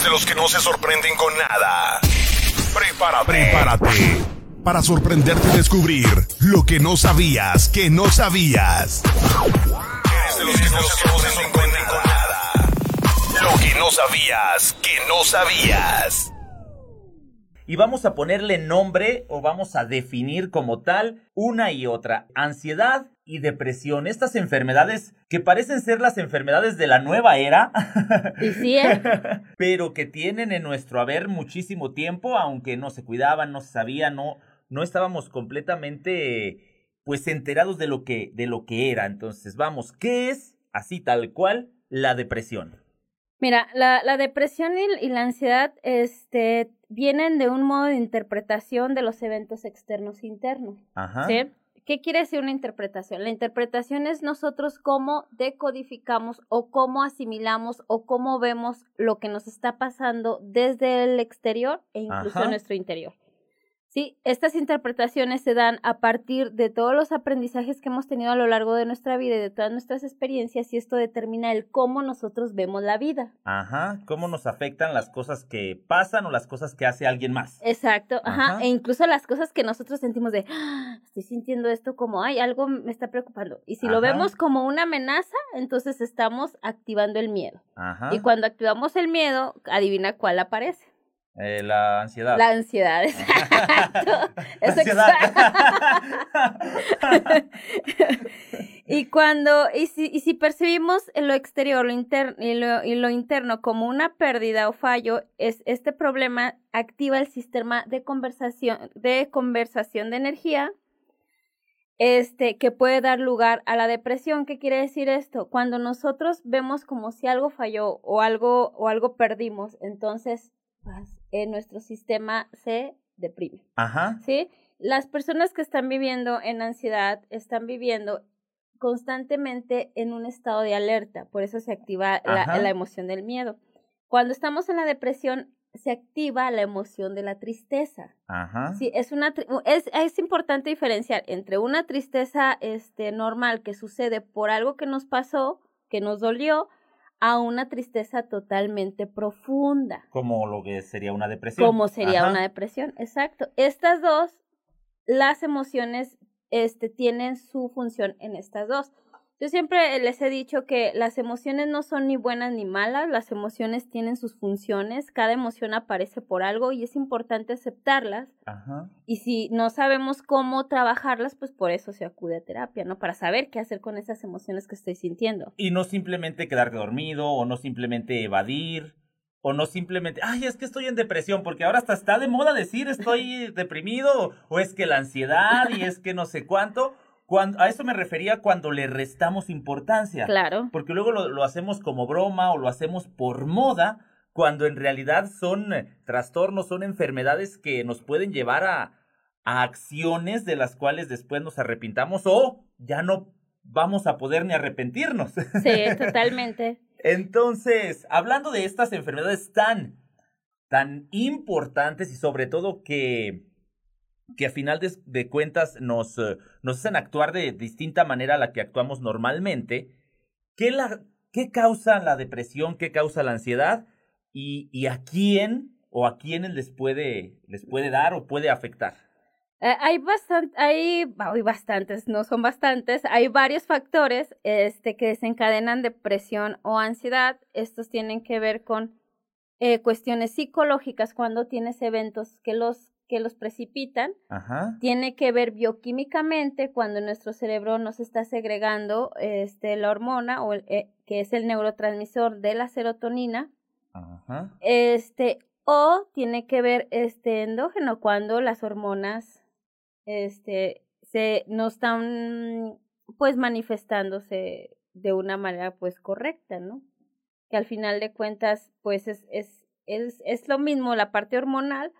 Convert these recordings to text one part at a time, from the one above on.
¿Eres de los que no se sorprenden con nada? Prepárate. Prepárate para sorprenderte y descubrir lo que no sabías que no sabías. Eres de los que no se sorprenden con nada. Lo que no sabías que no sabías y vamos a ponerle nombre o vamos a definir como tal una y otra. Ansiedad y depresión, estas enfermedades que parecen ser las enfermedades de la nueva era, y sí, ¿eh? pero que tienen en nuestro haber muchísimo tiempo, aunque no se cuidaban, no se sabía, no, no estábamos completamente pues enterados de lo que de lo que era. Entonces, vamos, ¿qué es así tal cual la depresión? Mira, la, la depresión y, la ansiedad este, vienen de un modo de interpretación de los eventos externos e internos. Ajá. ¿sí? ¿Qué quiere decir una interpretación? La interpretación es nosotros cómo decodificamos o cómo asimilamos o cómo vemos lo que nos está pasando desde el exterior e incluso nuestro interior. Sí, estas interpretaciones se dan a partir de todos los aprendizajes que hemos tenido a lo largo de nuestra vida y de todas nuestras experiencias y esto determina el cómo nosotros vemos la vida. Ajá, cómo nos afectan las cosas que pasan o las cosas que hace alguien más. Exacto, ajá, e incluso las cosas que nosotros sentimos de, ah, estoy sintiendo esto como, ay, algo me está preocupando. Y si lo vemos como una amenaza, entonces estamos activando el miedo. Ajá. Y cuando activamos el miedo, adivina cuál aparece. Eh, la ansiedad. La ansiedad, exacto. y cuando, y si, y si percibimos lo exterior lo interno y, lo, y lo interno como una pérdida o fallo, es, este problema activa el sistema de conversación, de conversación de energía, este, que puede dar lugar a la depresión. ¿Qué quiere decir esto? Cuando nosotros vemos como si algo falló o algo, o algo perdimos, entonces en nuestro sistema se deprime. Ajá. ¿Sí? Las personas que están viviendo en ansiedad están viviendo constantemente en un estado de alerta, por eso se activa la, la, emoción del miedo. Cuando estamos en la depresión, se activa la emoción de la tristeza. Ajá. Sí, es una es, es importante diferenciar entre una tristeza este normal que sucede por algo que nos pasó, que nos dolió, a una tristeza totalmente profunda. Como lo que sería una depresión. Como sería una depresión, exacto. Estas dos, las emociones, este, tienen su función en estas dos. Yo siempre les he dicho que las emociones no son ni buenas ni malas, las emociones tienen sus funciones, cada emoción aparece por algo y es importante aceptarlas. Ajá. Y si no sabemos cómo trabajarlas, pues por eso se acude a terapia, ¿no? Para saber qué hacer con esas emociones que estoy sintiendo. Y no simplemente quedarte dormido o no simplemente evadir o no simplemente, ay, es que estoy en depresión, porque ahora hasta está de moda decir estoy deprimido, o es que la ansiedad y es que no sé cuánto, a eso me refería cuando le restamos importancia. Claro. Porque luego lo, hacemos como broma o lo hacemos por moda, cuando en realidad son eh, trastornos, son enfermedades que nos pueden llevar a, a acciones de las cuales después nos arrepintamos o ya no vamos a poder ni arrepentirnos. Sí, totalmente. Entonces, hablando de estas enfermedades tan, tan importantes y sobre todo que que a final de, cuentas nos, eh, nos hacen actuar de distinta manera a la que actuamos normalmente. ¿Qué, la, qué causa la depresión? ¿Qué causa la ansiedad? ¿Y, y a quién o a quiénes les puede, les puede dar o puede afectar? Eh, hay, bastante, hay, hay bastantes, no son bastantes, hay varios factores este, que desencadenan depresión o ansiedad. Estos tienen que ver con eh, cuestiones psicológicas cuando tienes eventos que los que los precipitan tiene que ver bioquímicamente cuando nuestro cerebro nos está segregando este, la hormona o eh, que es el neurotransmisor de la serotonina. Este, o tiene que ver este endógeno cuando las hormonas este, se, no están pues manifestándose de una manera pues correcta, ¿no? Que al final de cuentas pues es, es, es, es lo mismo la parte hormonal,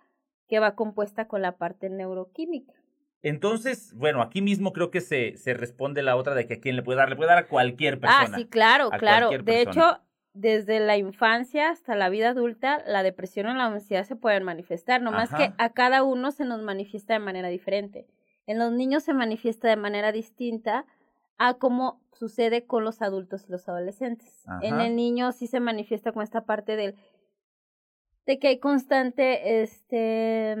que va compuesta con la parte neuroquímica. Entonces, bueno, aquí mismo creo que se, se responde la otra de que a quién le puede dar, le puede dar a cualquier persona. Ah, sí, claro, claro. De hecho, desde la infancia hasta la vida adulta, la depresión o la ansiedad se pueden manifestar, nomás que a cada uno se nos manifiesta de manera diferente. En los niños se manifiesta de manera distinta a cómo sucede con los adultos y los adolescentes. En el niño sí se manifiesta con esta parte del de que hay constante, este,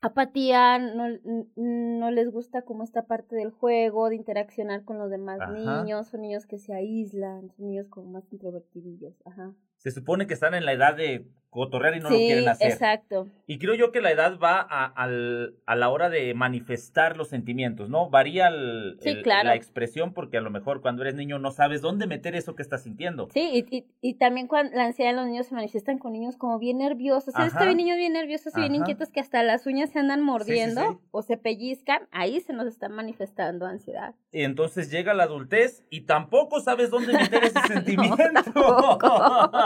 apatía, no, no les gusta como esta parte del juego, de interaccionar con los demás niños, son niños que se aíslan, son niños como más introvertidillos, ajá. Se supone que están en la edad de cotorrear y no lo quieren hacer. Exacto. Y creo yo que la edad va a, al, a la hora de manifestar los sentimientos, ¿no? Varía el, la expresión porque a lo mejor cuando eres niño no sabes dónde meter eso que estás sintiendo. Sí, y, y, y también cuando la ansiedad de los niños se manifiestan con niños como bien nerviosos. Si estoy niños bien nerviosos y bien inquietos que hasta las uñas se andan mordiendo o se pellizcan, ahí se nos está manifestando ansiedad. Y entonces llega la adultez y tampoco sabes dónde meter ese sentimiento.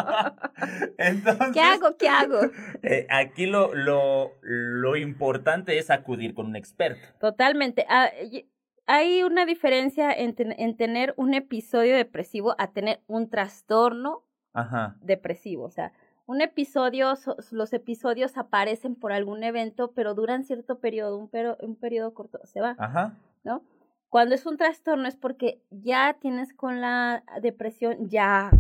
entonces, ¿Qué hago? Eh, aquí lo, lo, lo importante es acudir con un experto. Totalmente. Ah, hay una diferencia en, en, tener un episodio depresivo a tener un trastorno depresivo. O sea, un episodio, los episodios aparecen por algún evento, pero duran cierto periodo, un, un periodo corto, se va. Ajá. ¿No? Cuando es un trastorno es porque ya tienes con la depresión, ya,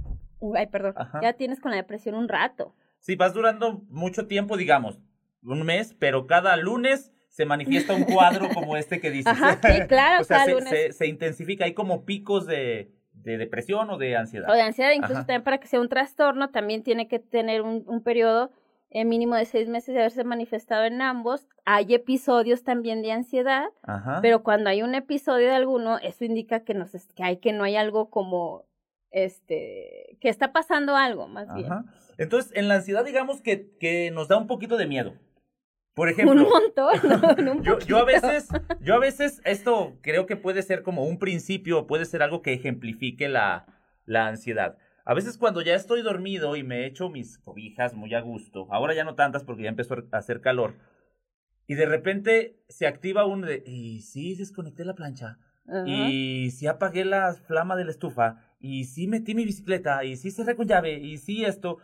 ay, perdón, ya tienes con la depresión un rato. Sí, vas durando mucho tiempo, digamos, un mes, pero cada lunes se manifiesta un cuadro como este que dices. Ajá, sí, claro, o sea, se, intensifica, hay como picos de, de, depresión o de ansiedad. O de ansiedad, incluso también para que sea un trastorno, también tiene que tener un, un periodo eh, mínimo de seis meses de haberse manifestado en ambos. Hay episodios también de ansiedad, pero cuando hay un episodio de alguno, eso indica que, nos, que hay que no hay algo como, este, que está pasando algo, más bien. Entonces, en la ansiedad, digamos que, que nos da un poquito de miedo. Por ejemplo, un montón. yo, yo, a veces, yo a veces esto creo que puede ser como un principio, puede ser algo que ejemplifique la, la ansiedad. A veces cuando ya estoy dormido y me echo mis cobijas muy a gusto, ahora ya no tantas porque ya empezó a hacer calor, y de repente se activa uno de, y sí desconecté la plancha, y sí apagué la flama de la estufa, y sí metí mi bicicleta, y sí cerré con llave, y sí esto,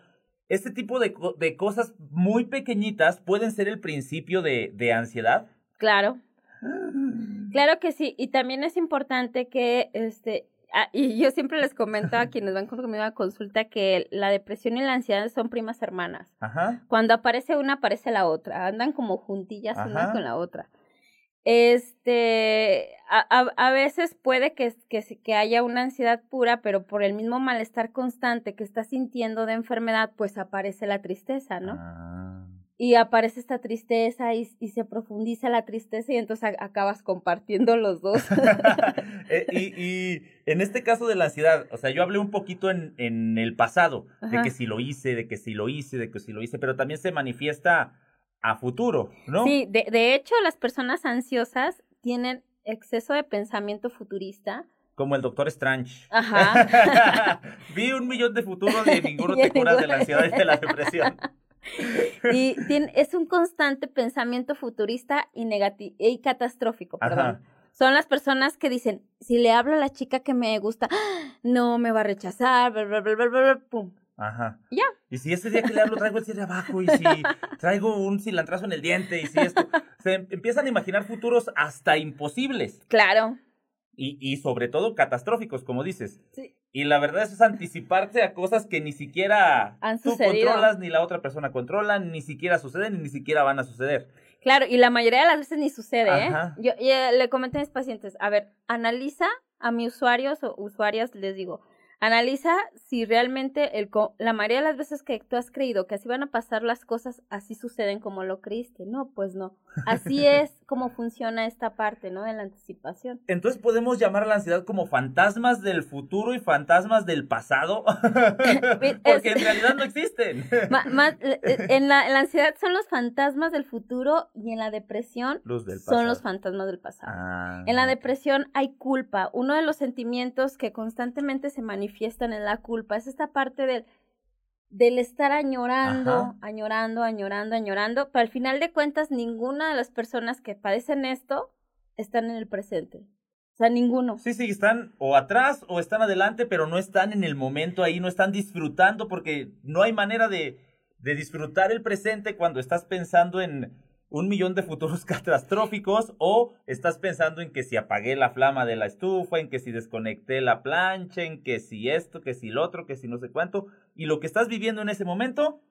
este tipo de, de cosas muy pequeñitas pueden ser el principio de, de ansiedad. Claro. Claro que sí, y también es importante que este ah, y yo siempre les comento a quienes van conmigo a consulta que la depresión y la ansiedad son primas hermanas. Ajá. Cuando aparece una, aparece la otra. Andan como juntillas una con la otra. Este, a, a, veces puede que, que, que, haya una ansiedad pura, pero por el mismo malestar constante que estás sintiendo de enfermedad, pues aparece la tristeza, ¿no? Ah. Y aparece esta tristeza y, y, se profundiza la tristeza y entonces acabas compartiendo los dos. Eh, y, y, en este caso de la ansiedad, o sea, yo hablé un poquito en, en el pasado, de que si lo hice, de que si lo hice, de que si lo hice, pero también se manifiesta a futuro, ¿no? Sí, de, de hecho las personas ansiosas tienen exceso de pensamiento futurista. Como el doctor Strange. Ajá. Vi un millón de futuros y ninguno te curas de la ansiedad y de la depresión. y tiene, es un constante pensamiento futurista y, negativo y catastrófico, perdón. Son las personas que dicen, si le hablo a la chica que me gusta, no me va a rechazar, bla, bla, bla, pum, Ajá. Ya. Y si ese día que le hablo traigo el cierre abajo y si traigo un cilantrazo en el diente y si esto, se empiezan a imaginar futuros hasta imposibles. Claro. Y, y sobre todo catastróficos, como dices. Sí. Y la verdad es anticiparse a cosas que ni siquiera Han tú controlas, ni la otra persona controla, ni siquiera suceden, ni, ni siquiera van a suceder. Claro, y la mayoría de las veces ni sucede, ¿eh? Yo, yo le comenté a mis pacientes, a ver, analiza a mis usuarios o usuarias, les digo, Analiza si realmente el, la mayoría de las veces que tú has creído que así van a pasar las cosas, así suceden como lo creíste. No, pues no. Así es como funciona esta parte, ¿no? De la anticipación. Entonces podemos llamar a la ansiedad como fantasmas del futuro y fantasmas del pasado, porque en realidad no existen. en, la, en, la, ansiedad son los fantasmas del futuro y en la depresión son los fantasmas del pasado. Ah. En la depresión hay culpa. Uno de los sentimientos que constantemente se manifiesta manifiestan en la culpa. Es esta parte del, del estar añorando, añorando, añorando, añorando, pero al final de cuentas ninguna de las personas que padecen esto están en el presente. O sea, ninguno. Sí, sí, están o atrás o están adelante, pero no están en el momento ahí, no están disfrutando porque no hay manera de, de disfrutar el presente cuando estás pensando en un millón de futuros catastróficos o estás pensando en que si apagué la flama de la estufa, en que si desconecté la plancha, en que si esto, que si lo otro, que si no sé cuánto, y lo que estás viviendo en ese momento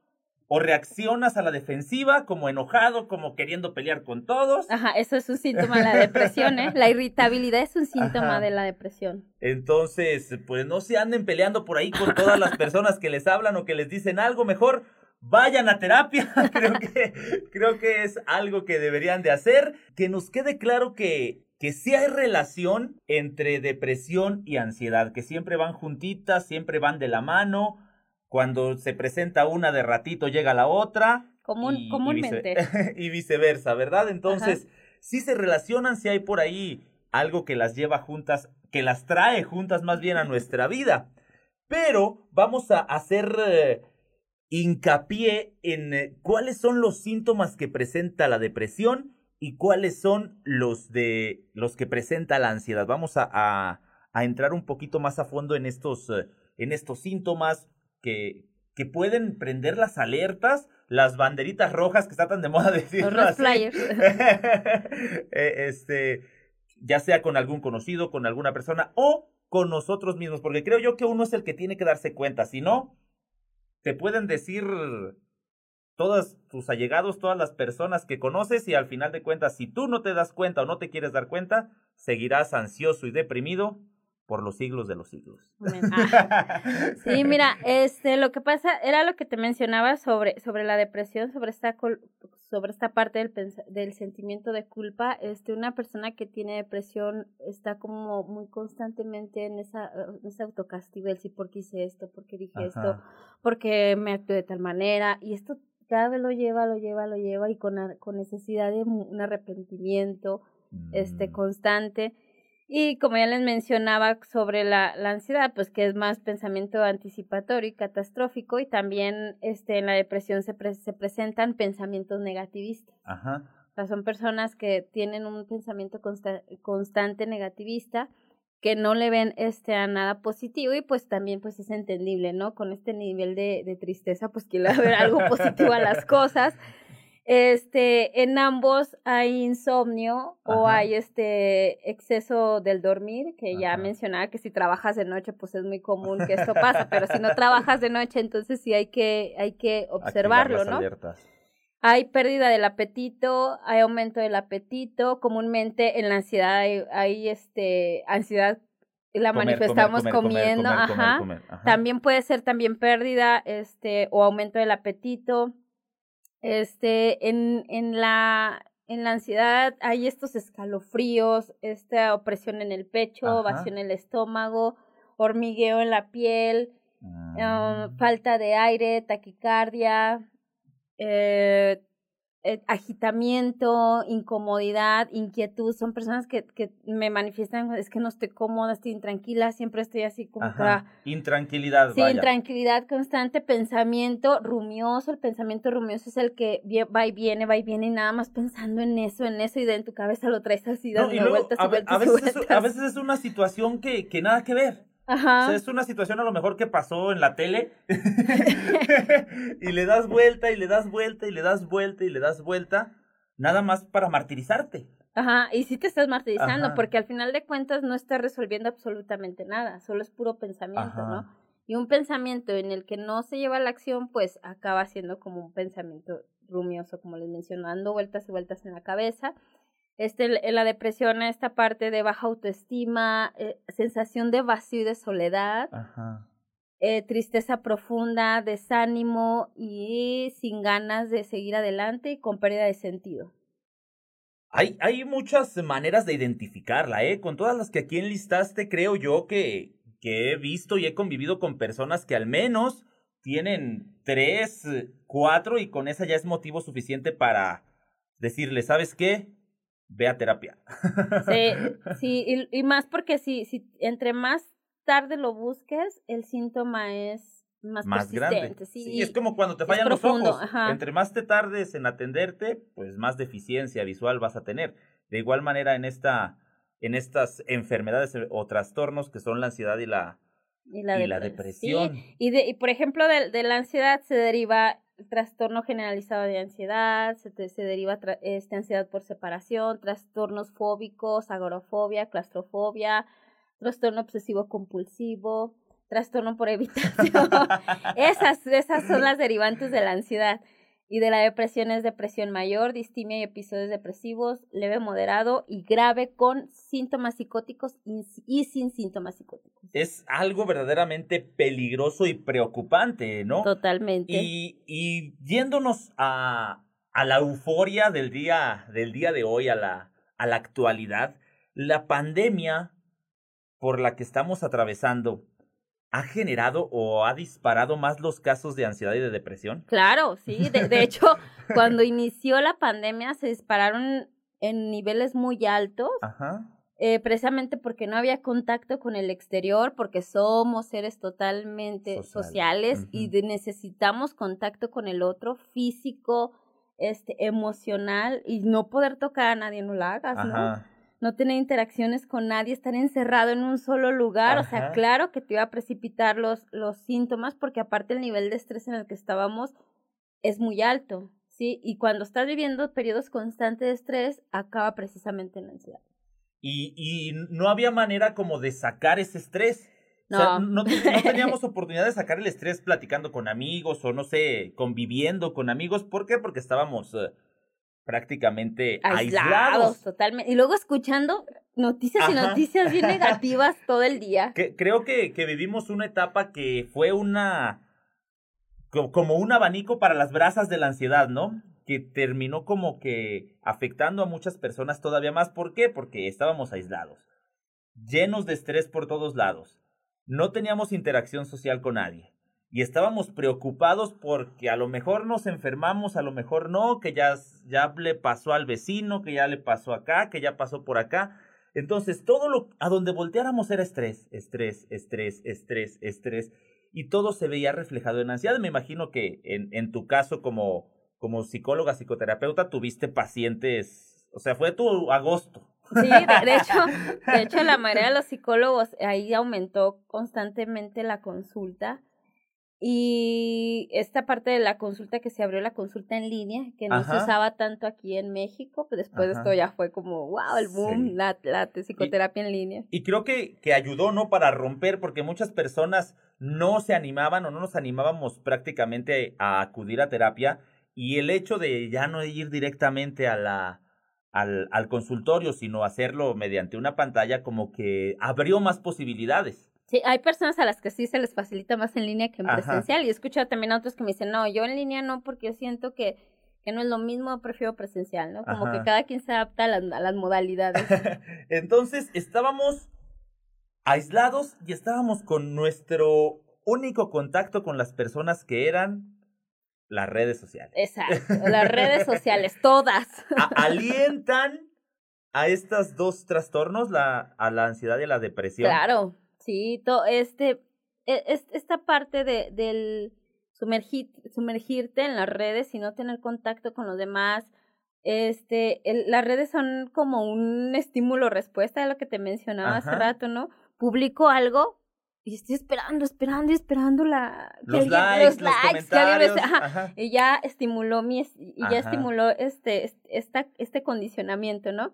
o reaccionas a la defensiva, como enojado, como queriendo pelear con todos. Ajá, eso es un síntoma de la depresión, ¿eh? La irritabilidad es un síntoma de la depresión. Entonces, pues no se anden peleando por ahí con todas las personas que les hablan o que les dicen algo, mejor vayan a terapia. creo que creo que es algo que deberían de hacer, que nos quede claro que que sí hay relación entre depresión y ansiedad, que siempre van juntitas, siempre van de la mano cuando se presenta una de ratito llega la otra. y, comúnmente. Y, viceversa, ¿verdad? Entonces, sí se relacionan, si hay por ahí algo que las lleva juntas, que las trae juntas más bien a nuestra vida. Pero vamos a hacer eh, hincapié en eh, cuáles son los síntomas que presenta la depresión y cuáles son los de los que presenta la ansiedad. Vamos a, a, entrar un poquito más a fondo en estos, eh, en estos síntomas, que, que pueden prender las alertas, las banderitas rojas que está tan de moda decir. Los flyers. Eh, este, ya sea con algún conocido, con alguna persona o con nosotros mismos, porque creo yo que uno es el que tiene que darse cuenta, si no, te pueden decir todos tus allegados, todas las personas que conoces y al final de cuentas, si tú no te das cuenta o no te quieres dar cuenta, seguirás ansioso y deprimido por los siglos de los siglos. Ah. Sí, mira, este, lo que pasa era lo que te mencionaba sobre, sobre la depresión, sobre esta, sobre esta parte del, del sentimiento de culpa. Este, una persona que tiene depresión está como muy constantemente en esa, ese autocastigo, el sí, ¿por qué hice esto? ¿Por qué dije esto? ¿Por qué me actué de tal manera? Y esto cada vez lo lleva, lo lleva, lo lleva y con, con necesidad de un arrepentimiento este, mm. constante. Y como ya les mencionaba sobre la, la, ansiedad, pues que es más pensamiento anticipatorio y catastrófico y también este, en la depresión se, se presentan pensamientos negativistas. Ajá. O sea, son personas que tienen un pensamiento constante negativista que no le ven este a nada positivo y pues también pues es entendible, ¿no? Con este nivel de, de tristeza pues quiere ver algo positivo a las cosas este, en ambos hay insomnio o hay este exceso del dormir, que ya mencionaba que si trabajas de noche, pues es muy común que esto pase, pero si no trabajas de noche, entonces sí hay que, hay que observarlo, ¿no? Hay pérdida del apetito, hay aumento del apetito, comúnmente en la ansiedad hay, este ansiedad la manifestamos comiendo, ajá. También puede ser también pérdida este o aumento del apetito este, en, en, la, en la ansiedad hay estos escalofríos, esta opresión en el pecho, vacío en el estómago, hormigueo en la piel, ah, falta de aire, taquicardia, eh, eh, agitamiento, incomodidad, inquietud, son personas que, que me manifiestan, es que no estoy cómoda, estoy intranquila, siempre estoy así como Ajá. Intranquilidad. Sí, intranquilidad constante, pensamiento rumioso, el pensamiento rumioso es el que va y viene, va y viene y nada más pensando en eso, en eso y de en tu cabeza lo traes así, dando vueltas y vueltas, a, veces Es, a veces es una situación que, que nada que ver. Ajá. es una situación a lo mejor que pasó en la tele y le das vuelta y le das vuelta y le das vuelta y le das vuelta, nada más para martirizarte. Ajá, y sí te estás martirizando porque al final de cuentas no estás resolviendo absolutamente nada, solo es puro pensamiento, ¿no? Y un pensamiento en el que no se lleva la acción, pues acaba siendo como un pensamiento rumioso, como les menciono, dando vueltas y vueltas en la cabeza este, la depresión, esta parte de baja autoestima, eh, sensación de vacío y de soledad, Eh, tristeza profunda, desánimo y sin ganas de seguir adelante y con pérdida de sentido. Hay, hay muchas maneras de identificarla, ¿eh? Con todas las que aquí enlistaste, creo yo que, que he visto y he convivido con personas que al menos tienen tres, cuatro y con esa ya es motivo suficiente para decirle, ¿sabes qué? Ve a terapia. Sí, sí, y, más porque si, si entre más tarde lo busques, el síntoma es más, más grande. Sí, es como cuando te fallan los ojos. Entre más te tardes en atenderte, pues más deficiencia visual vas a tener. De igual manera en esta en estas enfermedades o trastornos que son la ansiedad y la y la, depresión. Y, de, y por ejemplo de, de la ansiedad se deriva trastorno generalizado de ansiedad, se, se deriva este, ansiedad por separación, trastornos fóbicos, agorafobia, claustrofobia, trastorno obsesivo compulsivo, trastorno por evitación. esas, esas son las derivantes de la ansiedad. Y de la depresión es depresión mayor, distimia y episodios depresivos, leve, moderado y grave con síntomas psicóticos y, sin síntomas psicóticos. Es algo verdaderamente peligroso y preocupante, ¿no? Totalmente. Y, y yéndonos a, a la euforia del día, del día de hoy, a la, a la actualidad, la pandemia por la que estamos atravesando ha generado o ha disparado más los casos de ansiedad y de depresión? Claro, sí. De, hecho, cuando inició la pandemia se dispararon en niveles muy altos. Eh, precisamente porque no había contacto con el exterior, porque somos seres totalmente sociales y necesitamos contacto con el otro, físico, este, emocional, y no poder tocar a nadie, no lo hagas, ¿no? No tener interacciones con nadie, estar encerrado en un solo lugar, o sea, claro que te iba a precipitar los, los síntomas porque aparte el nivel de estrés en el que estábamos es muy alto, ¿sí? Y cuando estás viviendo periodos constantes de estrés, acaba precisamente en la ansiedad. Y, y no había manera como de sacar ese estrés. No. O sea, no, no, teníamos oportunidad de sacar el estrés platicando con amigos o no sé, conviviendo con amigos. ¿Por qué? Porque estábamos eh, prácticamente aislados. Totalmente. Y luego escuchando noticias y noticias bien negativas todo el día. Que, creo que, que vivimos una etapa que fue una como un abanico para las brasas de la ansiedad, ¿no? Que terminó como que afectando a muchas personas todavía más. ¿Por qué? Porque estábamos aislados, llenos de estrés por todos lados. No teníamos interacción social con nadie y estábamos preocupados porque a lo mejor nos enfermamos, a lo mejor no, que ya, ya le pasó al vecino, que ya le pasó acá, que ya pasó por acá. Entonces, todo lo a donde volteáramos era estrés, estrés, estrés, estrés, estrés, y todo se veía reflejado en ansiedad. Me imagino que en, en tu caso como, como psicóloga, psicoterapeuta, tuviste pacientes, o sea, fue tu agosto. Sí, de, hecho, de hecho, la mayoría de los psicólogos ahí aumentó constantemente la consulta y esta parte de la consulta que se abrió la consulta en línea, que no se usaba tanto aquí en México, pues después de esto ya fue como, wow, el boom, la, la, psicoterapia en línea. Y creo que, que ayudó, ¿no? Para romper, porque muchas personas no se animaban o no nos animábamos prácticamente a acudir a terapia. Y el hecho de ya no ir directamente a la, al, al consultorio, sino hacerlo mediante una pantalla, como que abrió más posibilidades. Sí, hay personas a las que sí se les facilita más en línea que en presencial. Y he escuchado también a otros que me dicen, no, yo en línea no, porque yo siento que, que no es lo mismo, prefiero presencial, ¿no? Como que cada quien se adapta a las, a las modalidades. Entonces, estábamos aislados y estábamos con nuestro único contacto con las personas que eran las redes sociales. Exacto, las redes sociales, todas. alientan a estos dos trastornos, la, a la ansiedad y a la depresión. Claro. Sí, este, e, esta parte de, del sumergir, sumergirte en las redes y no tener contacto con los demás, este, las redes son como un estímulo respuesta de lo que te mencionaba hace rato, ¿no? Publico algo y estoy esperando, esperando y esperando la los, likes, los, comentarios, y ya estimuló mi y ya estimuló este esta, este condicionamiento, ¿no?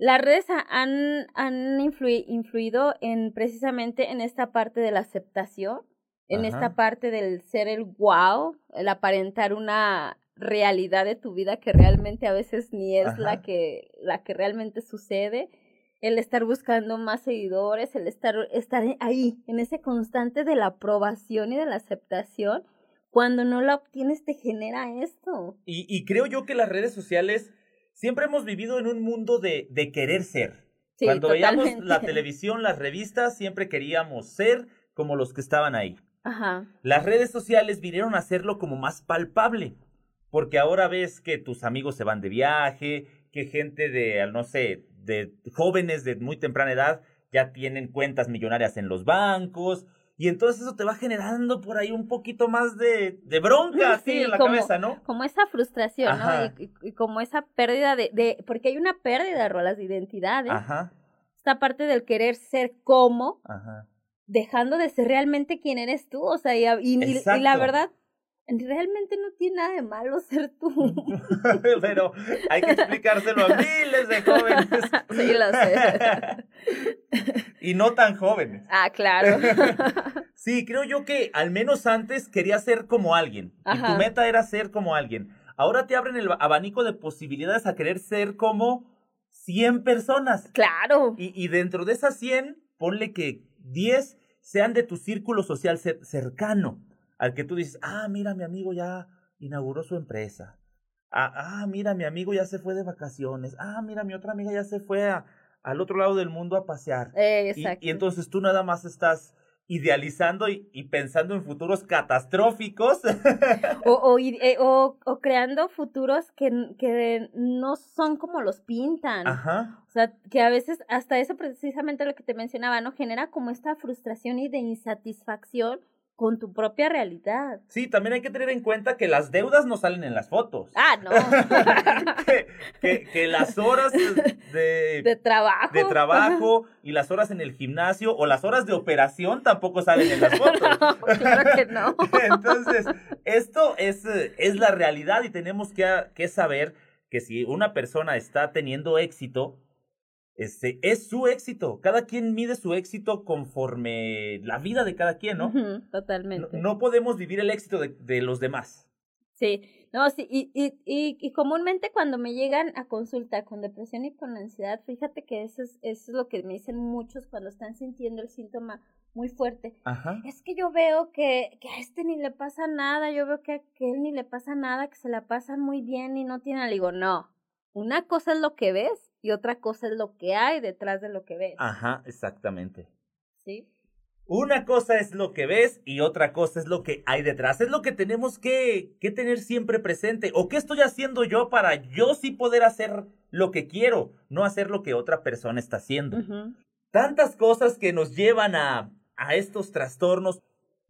Las redes han, han influido en precisamente en esta parte de la aceptación, en esta parte del ser el wow, el aparentar una realidad de tu vida que realmente a veces ni es la que, la que realmente sucede, el estar buscando más seguidores, el estar, estar ahí, en ese constante de la aprobación y de la aceptación, cuando no la obtienes te genera esto. Y, y creo yo que las redes sociales siempre hemos vivido en un mundo de, de querer ser. Cuando veíamos la televisión, las revistas, siempre queríamos ser como los que estaban ahí. Ajá. Las redes sociales vinieron a hacerlo como más palpable, porque ahora ves que tus amigos se van de viaje, que gente de, no sé, de jóvenes de muy temprana edad ya tienen cuentas millonarias en los bancos, y entonces eso te va generando por ahí un poquito más de, de bronca así en la cabeza, ¿no? Como esa frustración, ¿no? Y, como esa pérdida de, de, porque hay una pérdida de rolas de identidades. Ajá. Esta parte del querer ser como, Ajá. dejando de ser realmente quien eres tú, o sea, y, y la verdad, realmente no tiene nada de malo ser tú. Pero hay que explicárselo a miles de jóvenes. Sí, lo sé. Y no tan jóvenes. Ah, claro. Sí, creo yo que al menos antes quería ser como alguien. Y tu meta era ser como alguien. Ahora te abren el abanico de posibilidades a querer ser como 100 personas. Claro. Y, y dentro de esas 100, ponle que 10 sean de tu círculo social cer- cercano. Al que tú dices, ah, mira, mi amigo ya inauguró su empresa. Ah, ah, mira, mi amigo ya se fue de vacaciones. Ah, mira, mi otra amiga ya se fue a- al otro lado del mundo a pasear. Eh, Y, exacto. y entonces tú nada más estás idealizando y, y pensando en futuros catastróficos. O, eh, o, o creando futuros que, que no son como los pintan. Ajá. O sea, que a veces hasta eso precisamente lo que te mencionaba, ¿no? Genera como esta frustración y de insatisfacción con tu propia realidad. Sí, también hay que tener en cuenta que las deudas no salen en las fotos. Ah, no. que, que- que las horas de, de trabajo. de trabajo y las horas en el gimnasio o las horas de operación tampoco salen en las fotos. No, claro que no. Entonces, esto es, es la realidad y tenemos que, que saber que si una persona está teniendo éxito, este, es su éxito. Cada quien mide su éxito conforme la vida de cada quien, ¿no? Totalmente. no podemos vivir el éxito de, de los demás. Sí, no, sí, y, y, y, y comúnmente cuando me llegan a consulta con depresión y con ansiedad, fíjate que eso es, eso es lo que me dicen muchos cuando están sintiendo el síntoma muy fuerte. Ajá. Es que yo veo que, que a este ni le pasa nada, yo veo que a aquel ni le pasa nada, que se la pasan muy bien y no tienen, le digo, no, una cosa es lo que ves y otra cosa es lo que hay detrás de lo que ves, Ajá, exactamente. ¿sí? Una cosa es lo que ves y otra cosa es lo que hay detrás. Es lo que tenemos que, que tener siempre presente. ¿O qué estoy haciendo yo para yo sí poder hacer lo que quiero, no hacer lo que otra persona está haciendo? Tantas cosas que nos llevan a, a estos trastornos.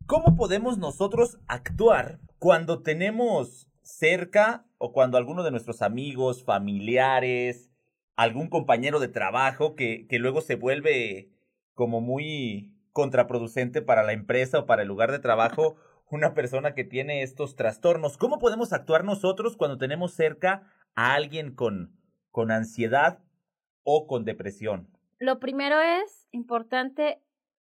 ¿Cómo podemos nosotros actuar cuando tenemos cerca o cuando alguno de nuestros amigos, familiares, algún compañero de trabajo que, que luego se vuelve como muy contraproducente para la empresa o para el lugar de trabajo, una persona que tiene estos trastornos? ¿Cómo podemos actuar nosotros cuando tenemos cerca a alguien con, con ansiedad o con depresión? Lo primero es importante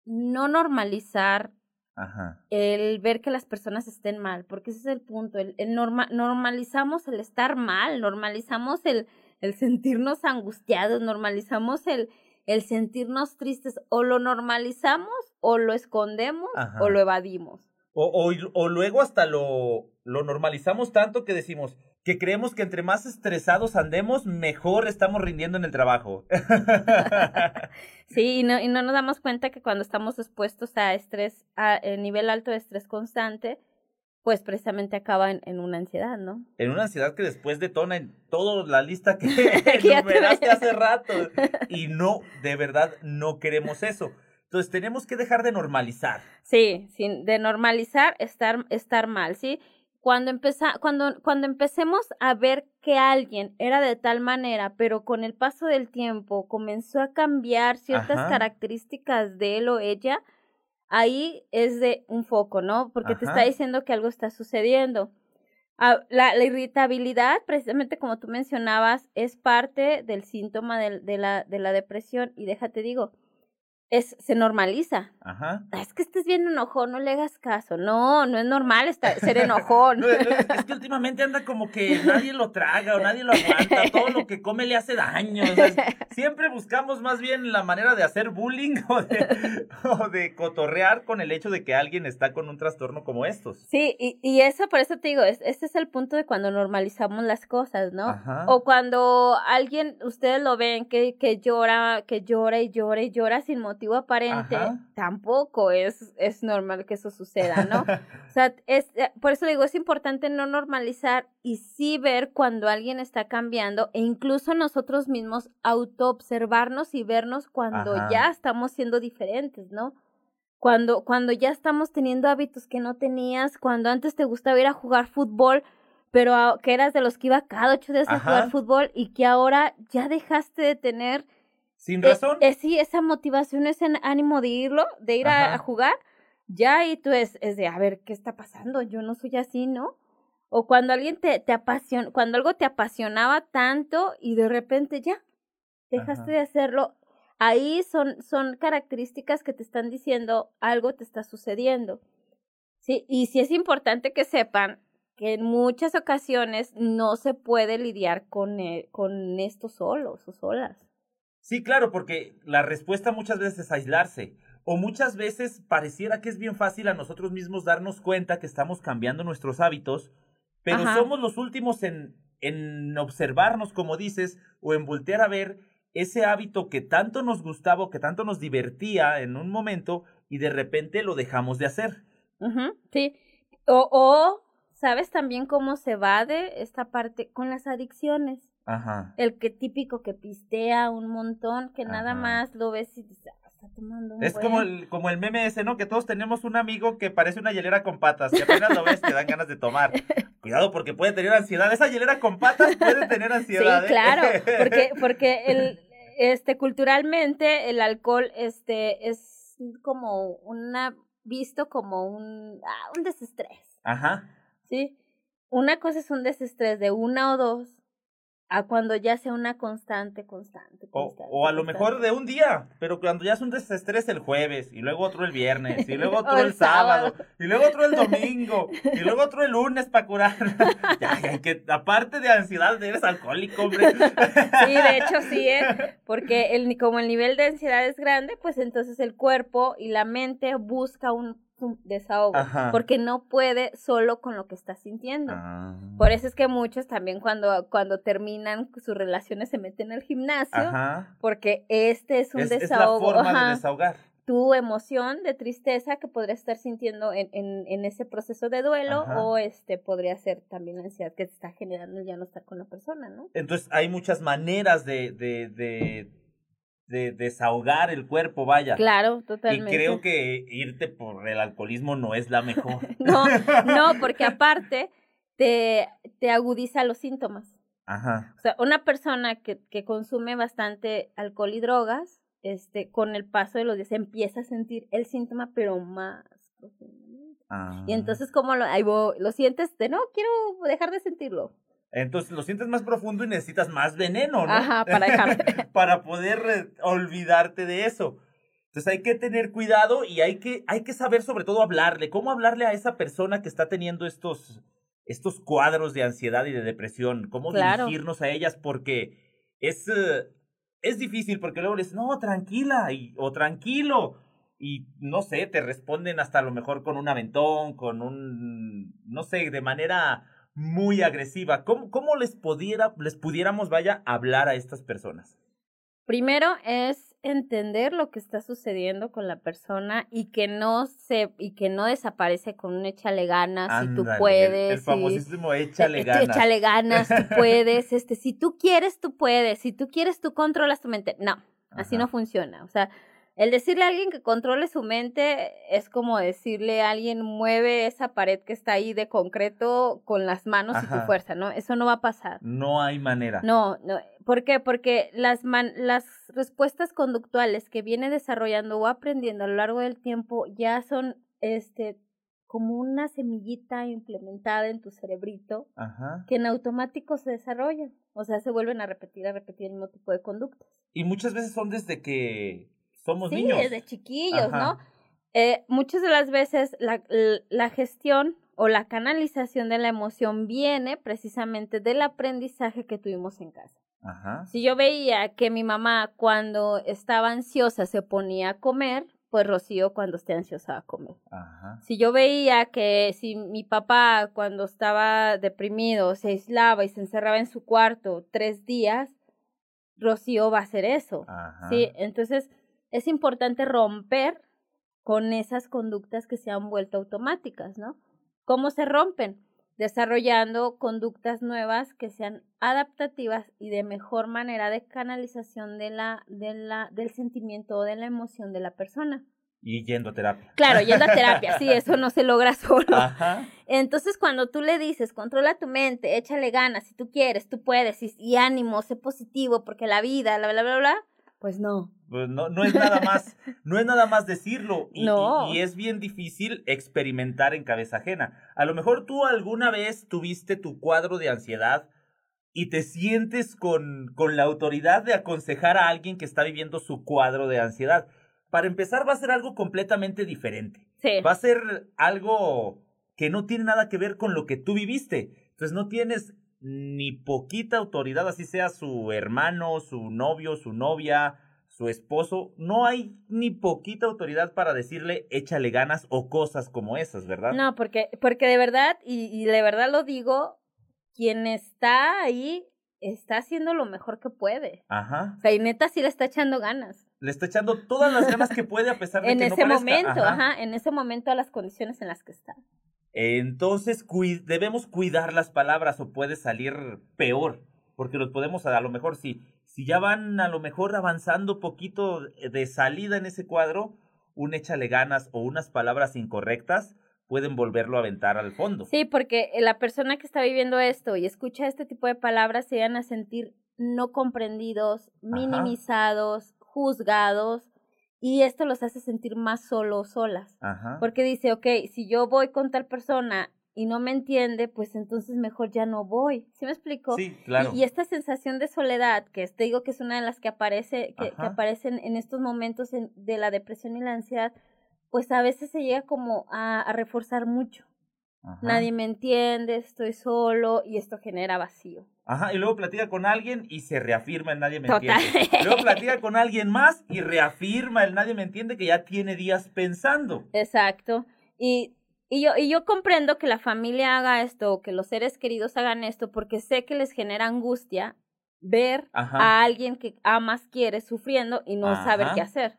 no normalizar Ajá. el ver que las personas estén mal, porque ese es el punto, el, el norma- normalizamos el estar mal, normalizamos el, el sentirnos angustiados, normalizamos el, el sentirnos tristes, o lo normalizamos, o lo escondemos, Ajá. o lo evadimos. O, o, o luego hasta lo, lo normalizamos tanto que decimos que creemos que entre más estresados andemos, mejor estamos rindiendo en el trabajo. Sí, y no, y no nos damos cuenta que cuando estamos expuestos a estrés, a, el nivel alto de estrés constante, pues precisamente acaba en, en una ansiedad, ¿no? en una ansiedad que después detona en toda la lista que enumeraste hace rato. Y no, de verdad, no queremos eso. Entonces tenemos que dejar de normalizar. Sí, sin, de normalizar estar, estar mal, ¿sí? Cuando, empeza, cuando, cuando empecemos a ver que alguien era de tal manera, pero con el paso del tiempo comenzó a cambiar ciertas Ajá. características de él o ella, ahí es de un foco, ¿no? Porque te está diciendo que algo está sucediendo. Ah, la, la irritabilidad, precisamente como tú mencionabas, es parte del síntoma de, la, de la depresión y déjate digo, es, se normaliza. Ajá. "Ah, Es que estés bien enojón, no le hagas caso. No, no es normal estar, ser enojón. No, Es que últimamente anda como que nadie lo traga o nadie lo aguanta, todo lo que come le hace daño. o sea, siempre buscamos más bien la manera de hacer bullying o de, o de cotorrear con el hecho de que alguien está con un trastorno como estos. Sí, y, y eso, por eso te digo, es, este es el punto de cuando normalizamos las cosas, ¿no? Ajá. O cuando alguien, ustedes lo ven que, que llora, que llora y llora y llora sin motivo aparente, Ajá. tampoco es, es normal que eso suceda, ¿no? O sea, es, eh, por eso digo, es importante no normalizar y sí ver cuando alguien está cambiando e incluso nosotros mismos autoobservarnos y vernos cuando Ajá. ya estamos siendo diferentes, ¿no? Cuando, cuando ya estamos teniendo hábitos que no tenías, cuando antes te gustaba ir a jugar fútbol, pero a- que eras de los que iba cada ocho días a jugar fútbol y que ahora ya dejaste de tener Sin eh, razón. eh, sí, esa motivación, ese ánimo de irlo, de ir a, jugar, ya y tú es, es de, a ver, ¿qué está pasando? Yo no soy así, ¿no? O cuando alguien te, te apasiona, cuando algo te apasionaba tanto y de repente ya, dejaste Ajá. de hacerlo. ahí son, son características que te están diciendo algo te está sucediendo. Sí, y sí es importante que sepan que en muchas ocasiones no se puede lidiar con, eh, con esto solos o solas. Sí, claro, porque la respuesta muchas veces es aislarse. O muchas veces pareciera que es bien fácil a nosotros mismos darnos cuenta que estamos cambiando nuestros hábitos, pero somos los últimos en, en observarnos, como dices, o en voltear a ver ese hábito que tanto nos gustaba o que tanto nos divertía en un momento y de repente lo dejamos de hacer. sí. O, o ¿Sabes también cómo se va de esta parte con las adicciones? Ajá. El que típico que pistea un montón, que nada más lo ves y dices, ah, está tomando un Es como el, como el meme ese, ¿no? Que todos tenemos un amigo que parece una hielera con patas, que apenas lo ves te dan ganas de tomar. Cuidado porque puede tener ansiedad. Esa hielera con patas puede tener ansiedad. Sí, ¿eh? claro, porque, porque el, este, culturalmente el alcohol este, es como una, visto como un, ah, un desestrés. Ajá. ¿sí? Una cosa es un desestrés de una o dos a cuando ya sea una constante, constante, constante. O, a lo mejor de un día, pero cuando ya es un desestrés el jueves, y luego otro el viernes, y luego otro el, sábado, y luego otro el domingo, y luego otro el lunes para curar. ya, que aparte de ansiedad eres alcohólico, hombre. sí, de hecho sí, ¿eh? porque el, como el nivel de ansiedad es grande, pues entonces el cuerpo y la mente busca un desahogo, porque no puede solo con lo que está sintiendo. Ah. Por eso es que muchos también cuando, cuando terminan sus relaciones se meten al gimnasio, porque este es un desahogo. Es la forma de desahogar. Tu emoción de tristeza que podría estar sintiendo en, en, en ese proceso de duelo o este podría ser también la ansiedad que te está generando ya no estar con la persona, ¿no? Entonces hay muchas maneras de, de, de de desahogar el cuerpo, vaya. Claro, totalmente. Y creo que irte por el alcoholismo no es la mejor. no, no, porque aparte te, te agudiza los síntomas. Ajá. O sea, una persona que, que consume bastante alcohol y drogas, este, con el paso de los días empieza a sentir el síntoma, pero más profundamente. Ah. Y entonces, como lo, ahí lo sientes de no, quiero dejar de sentirlo. Entonces lo sientes más profundo y necesitas más veneno, ¿no? Ajá, para dejar. para poder eh, olvidarte de eso. Entonces hay que tener cuidado y hay que, hay que saber sobre todo hablarle. ¿Cómo hablarle a esa persona que está teniendo estos, estos cuadros de ansiedad y de depresión? ¿Cómo dirigirnos a ellas? Porque es, eh, es difícil porque luego les, no, tranquila y, o tranquilo. Y no sé, te responden hasta a lo mejor con un aventón, con un, no sé, de manera muy agresiva. ¿Cómo, cómo les, pudiera, les pudiéramos, vaya, hablar a estas personas? Primero es entender lo que está sucediendo con la persona y que no se y que no desaparece con un échale ganas si tú puedes el, famosísimo échale ganas échale ganas tú puedes este si tú quieres tú puedes si tú quieres tú controlas tu mente no así no funciona o sea el decirle a alguien que controle su mente es como decirle a alguien mueve esa pared que está ahí de concreto con las manos y tu fuerza, ¿no? Eso no va a pasar. No hay manera. No, no. ¿Por qué? Porque las, las respuestas conductuales que viene desarrollando o aprendiendo a lo largo del tiempo ya son este como una semillita implementada en tu cerebrito que en automático se desarrollan. O sea, se vuelven a repetir, a repetir el mismo tipo de conductas. Y muchas veces son desde que somos sí, niños. desde chiquillos, ¿no? Eh, muchas de las veces la, la gestión o la canalización de la emoción viene precisamente del aprendizaje que tuvimos en casa. Ajá. Si yo veía que mi mamá cuando estaba ansiosa se ponía a comer, pues Rocío cuando esté ansiosa a comer. Ajá. Si yo veía que si mi papá cuando estaba deprimido se aislaba y se encerraba en su cuarto tres días, Rocío va a hacer eso. Ajá. Sí, entonces es importante romper con esas conductas que se han vuelto automáticas, ¿no? ¿Cómo se rompen? Desarrollando conductas nuevas que sean adaptativas y de mejor manera de canalización de la, de la, del sentimiento o de la emoción de la persona. Y yendo a terapia. Claro, yendo a terapia, sí, eso no se logra solo. Ajá. Entonces, cuando tú le dices, controla tu mente, échale ganas, si tú quieres, tú puedes, y, y ánimo, sé positivo, porque la vida, bla, bla, bla, bla, pues no. Pues no, no es nada más, no es nada más decirlo. Y, y, es bien difícil experimentar en cabeza ajena. A lo mejor tú alguna vez tuviste tu cuadro de ansiedad y te sientes con, con la autoridad de aconsejar a alguien que está viviendo su cuadro de ansiedad. Para empezar, va a ser algo completamente diferente. Sí. Va a ser algo que no tiene nada que ver con lo que tú viviste. Entonces no tienes ni poquita autoridad, así sea su hermano, su novio, su novia, su esposo, no hay ni poquita autoridad para decirle échale ganas o cosas como esas, ¿verdad? No, porque, porque de verdad, y, y de verdad lo digo, quien está ahí está haciendo lo mejor que puede. Ajá. O sea, y neta sí le está echando ganas. Le está echando todas las ganas que puede a pesar de en que ese no parezca. momento, Ajá. ajá. en ese momento a las condiciones en las que está. Entonces debemos cuidar las palabras o puede salir peor, porque los podemos a lo mejor si si ya van a lo mejor avanzando poquito de salida en ese cuadro, un échale ganas o unas palabras incorrectas pueden volverlo a aventar al fondo. Sí, porque la persona que está viviendo esto y escucha este tipo de palabras se van a sentir no comprendidos, minimizados, juzgados, y esto los hace sentir más solos, solas. Ajá. Porque dice, ok, si yo voy con tal persona y no me entiende, pues entonces mejor ya no voy. ¿Sí me explico? Sí, claro. Y, y esta sensación de soledad, que te digo que es una de las que aparece, que, aparecen en estos momentos en- de la depresión y la ansiedad, pues a veces se llega como a, a reforzar mucho. Ajá. Nadie me entiende, estoy solo y esto genera vacío. Ajá, y luego platica con alguien y se reafirma el nadie me Total. entiende. Luego platica con alguien más y reafirma el nadie me entiende que ya tiene días pensando. Exacto. Y, y, yo, y yo comprendo que la familia haga esto, o que los seres queridos hagan esto, porque sé que les genera angustia ver Ajá. a alguien que amas, quieres, sufriendo y no saber qué hacer.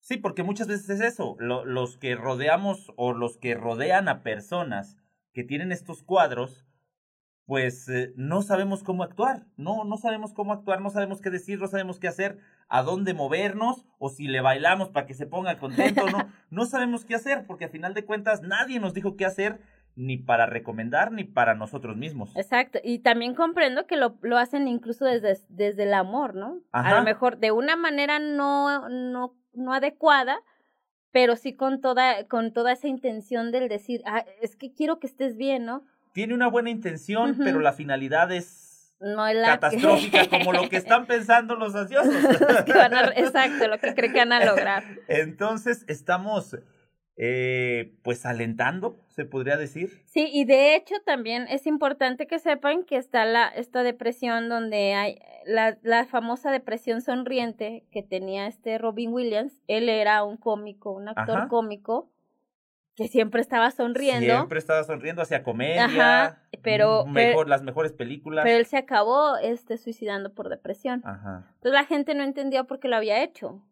Sí, porque muchas veces es eso. Lo- los que rodeamos o los que rodean a personas que tienen estos cuadros, pues eh, no sabemos cómo actuar. No, no sabemos cómo actuar, no sabemos qué decir, no sabemos qué hacer, a dónde movernos, o si le bailamos para que se ponga contento, no. No sabemos qué hacer, porque a final de cuentas nadie nos dijo qué hacer, ni para recomendar, ni para nosotros mismos. Exacto. Y también comprendo que lo, lo hacen incluso desde, desde el amor, ¿no? A Ajá. lo mejor de una manera no, no, no adecuada, pero sí con toda, con toda esa intención del decir, ah, es que quiero que estés bien, ¿no? Tiene una buena intención, pero la finalidad es No que- catastrófica, como lo que están pensando los ansiosos. que van a- exacto, lo que creen que van a lograr. Entonces estamos, eh, pues alentando, se podría decir. Sí, y de hecho también es importante que sepan que está la, esta depresión donde hay la, la famosa depresión sonriente que tenía este Robin Williams. Él era un cómico, un actor Ajá. cómico que siempre estaba sonriendo, Siempre estaba sonriendo hacia comedia. Ajá, pero- mejor, pero- las mejores películas. pero él se acabó este suicidando por depresión. Ajá. Entonces la gente no entendió por qué lo había hecho.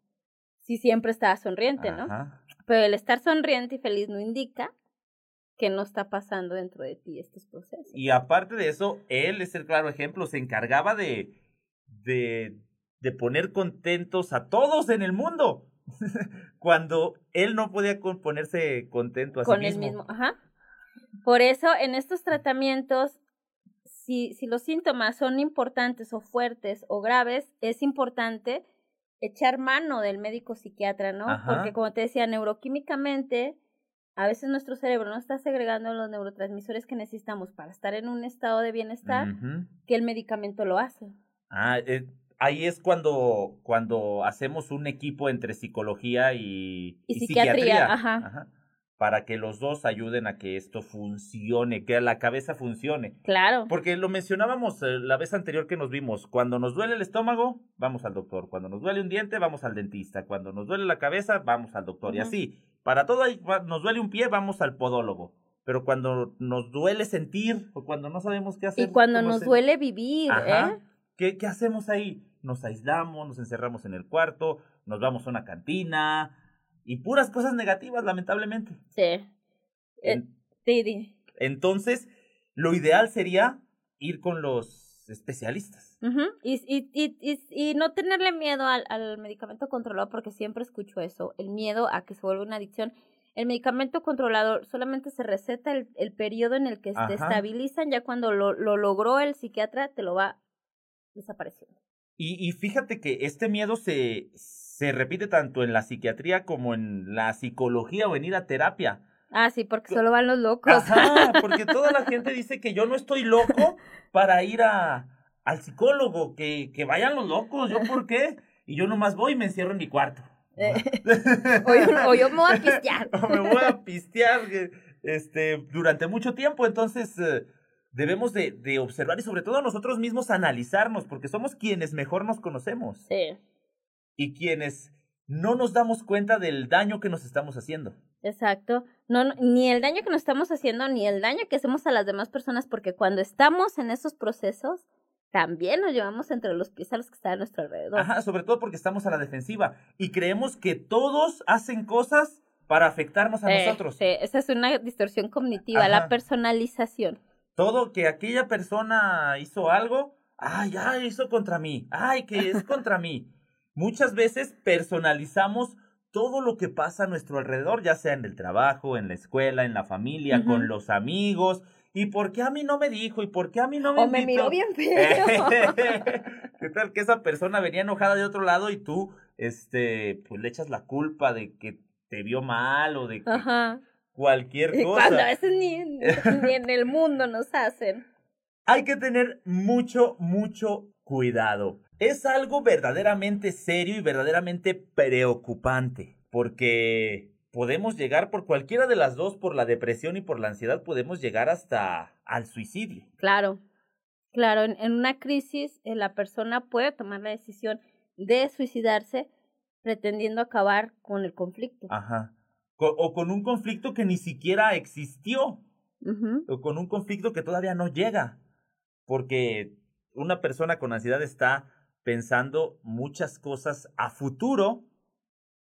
Si siempre estaba sonriente, ¿no? Ajá. Pero el estar sonriente y feliz no indica que no está pasando dentro de ti estos procesos. Y aparte de eso, él es el claro ejemplo, se encargaba de, de, de poner contentos a todos en el mundo. Cuando él no podía ponerse contento a con sí el mismo. mismo, ajá. Por eso en estos tratamientos, si, si los síntomas son importantes o fuertes o graves, es importante echar mano del médico psiquiatra, ¿no? Ajá. Porque como te decía, neuroquímicamente, a veces nuestro cerebro no está segregando los neurotransmisores que necesitamos para estar en un estado de bienestar, que el medicamento lo hace. Ah, eh, ahí es cuando, cuando hacemos un equipo entre psicología y, Y psiquiatría, ajá. Para que los dos ayuden a que esto funcione, que la cabeza funcione. Claro. Porque lo mencionábamos eh, la vez anterior que nos vimos. Cuando nos duele el estómago, vamos al doctor. Cuando nos duele un diente, vamos al dentista. Cuando nos duele la cabeza, vamos al doctor. Y así. Para todo, nos duele un pie, vamos al podólogo. Pero cuando nos duele sentir o cuando no sabemos qué hacer. Y cuando ¿cómo nos duele vivir, Ajá. ¿eh? ¿Qué, ¿Qué hacemos ahí? Nos aislamos, nos encerramos en el cuarto, nos vamos a una cantina y puras cosas negativas, lamentablemente. Sí. Eh, En- sí, di. entonces, lo ideal sería ir con los especialistas. Y, y, y, y no tenerle miedo al, al medicamento controlado, porque siempre escucho eso, el miedo a que se vuelva una adicción. El medicamento controlador solamente se receta el, el periodo en el que Ajá. te estabilizan, ya cuando lo, lo logró el psiquiatra te lo va desapareciendo. Y, y fíjate que este miedo se, se repite tanto en la psiquiatría como en la psicología o en ir a terapia. Ah, sí, porque solo van los locos. Ajá, porque toda la gente dice que yo no estoy loco para ir a, al psicólogo, que, que vayan los locos, ¿yo por qué? Y yo nomás voy y me encierro en mi cuarto. Eh, o, yo, me voy a pistear. o me voy a pistear este, durante mucho tiempo, entonces... Eh, debemos de, de, observar y sobre todo nosotros mismos analizarnos, porque somos quienes mejor nos conocemos. Sí. Y quienes no nos damos cuenta del daño que nos estamos haciendo. Exacto. No, ni el daño que nos estamos haciendo, ni el daño que hacemos a las demás personas, porque cuando estamos en esos procesos, también nos llevamos entre los pies a los que están a nuestro alrededor. Ajá, sobre todo porque estamos a la defensiva y creemos que todos hacen cosas para afectarnos a nosotros. Sí, esa es una distorsión cognitiva, la personalización. Todo que aquella persona hizo algo, ay, ya hizo contra mí, ay, que es contra mí. Muchas veces personalizamos todo lo que pasa a nuestro alrededor, ya sea en el trabajo, en la escuela, en la familia, con los amigos. ¿Y por qué a mí no me dijo? ¿Y por qué a mí no me O me miró bien feo. ¿Qué tal que esa persona venía enojada de otro lado y tú, este, pues le echas la culpa de que te vio mal o de que cualquier cosa? Cuando a veces ni en el mundo nos hacen. Hay que tener mucho, mucho cuidado es algo verdaderamente serio y verdaderamente preocupante, porque podemos llegar por cualquiera de las dos, por la depresión y por la ansiedad, podemos llegar hasta al suicidio. Claro, claro, en, una crisis eh, la persona puede tomar la decisión de suicidarse pretendiendo acabar con el conflicto. Ajá. O, con un conflicto que ni siquiera existió. O con un conflicto que todavía no llega. Porque una persona con ansiedad está pensando muchas cosas a futuro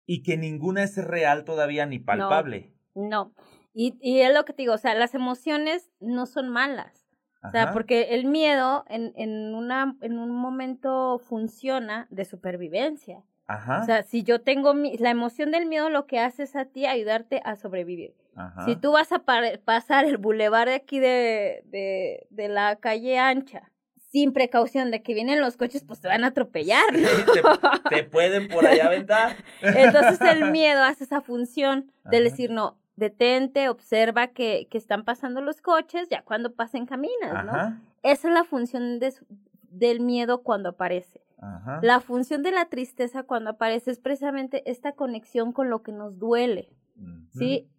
y que ninguna es real todavía ni palpable. No, Y, y es lo que te digo, o sea, las emociones no son malas. O sea, porque el miedo en, en, una, en un momento funciona de supervivencia. Ajá. O sea, si yo tengo mi, la emoción del miedo, lo que hace es a ti ayudarte a sobrevivir. Ajá. Si tú vas a pasar el bulevar de aquí de, de, de la calle ancha sin precaución de que vienen los coches, pues te van a atropellar. te, pueden por allá aventar. Entonces el miedo hace esa función de decir, no, detente, observa que, que están pasando los coches, ya cuando pasen caminas, ¿no? Esa es la función de, del miedo cuando aparece. La función de la tristeza cuando aparece es precisamente esta conexión con lo que nos duele, ¿sí?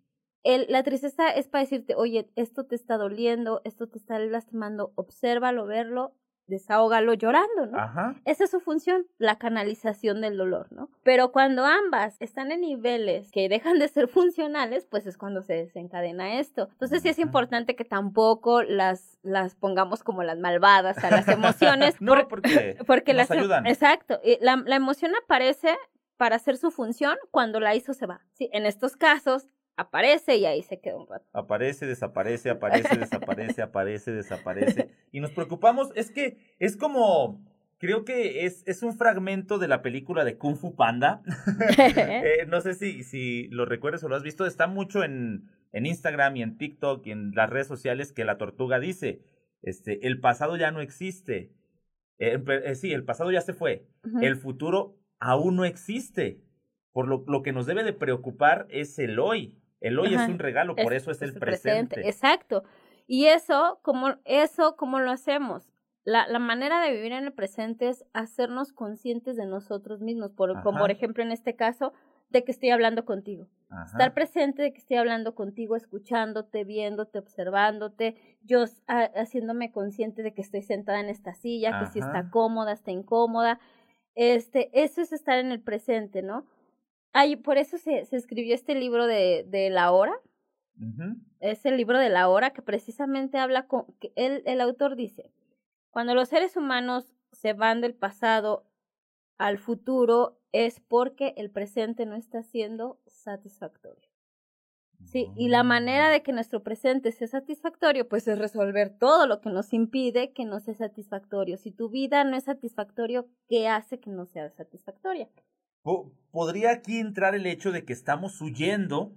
El, la tristeza es para decirte, oye, esto te está doliendo, esto te está lastimando, obsérvalo, verlo, desahógalo llorando, ¿no? Ajá. Esa es su función, la canalización del dolor, ¿no? Pero cuando ambas están en niveles que dejan de ser funcionales, pues es cuando se desencadena esto. Entonces sí es importante que tampoco las, las pongamos como las malvadas a las emociones. no, porque, porque las em, ayudan. Exacto. La, la emoción aparece para hacer su función cuando la hizo se va. Sí, en estos casos aparece y ahí se queda un rato. Aparece, desaparece, aparece, desaparece, aparece, desaparece. Y nos preocupamos, es que es como, creo que es, es un fragmento de la película de Kung Fu Panda. Eh, no sé si, si lo recuerdas o lo has visto, está mucho en, en Instagram y en TikTok y en las redes sociales que la tortuga dice, este, el pasado ya no existe. Eh, eh, sí, el pasado ya se fue. El futuro aún no existe. Por lo, lo que nos debe de preocupar es el hoy. El hoy es un regalo, por eso es, el presente. Exacto. Y eso, como eso, ¿cómo lo hacemos? La, la, manera de vivir en el presente es hacernos conscientes de nosotros mismos, por, como por ejemplo en este caso, de que estoy hablando contigo. Estar presente de que estoy hablando contigo, escuchándote, viéndote, observándote, yo haciéndome consciente de que estoy sentada en esta silla, que si está cómoda, está incómoda. Este, eso es estar en el presente, ¿no? Ay, por eso se, se escribió este libro de, de la hora. Es el libro de la hora que precisamente habla con, que el, el autor dice, cuando los seres humanos se van del pasado al futuro es porque el presente no está siendo satisfactorio. Sí, y la manera de que nuestro presente sea satisfactorio, pues es resolver todo lo que nos impide que no sea satisfactorio. Si tu vida no es satisfactorio, ¿qué hace que no sea satisfactoria? Podría aquí entrar el hecho de que estamos huyendo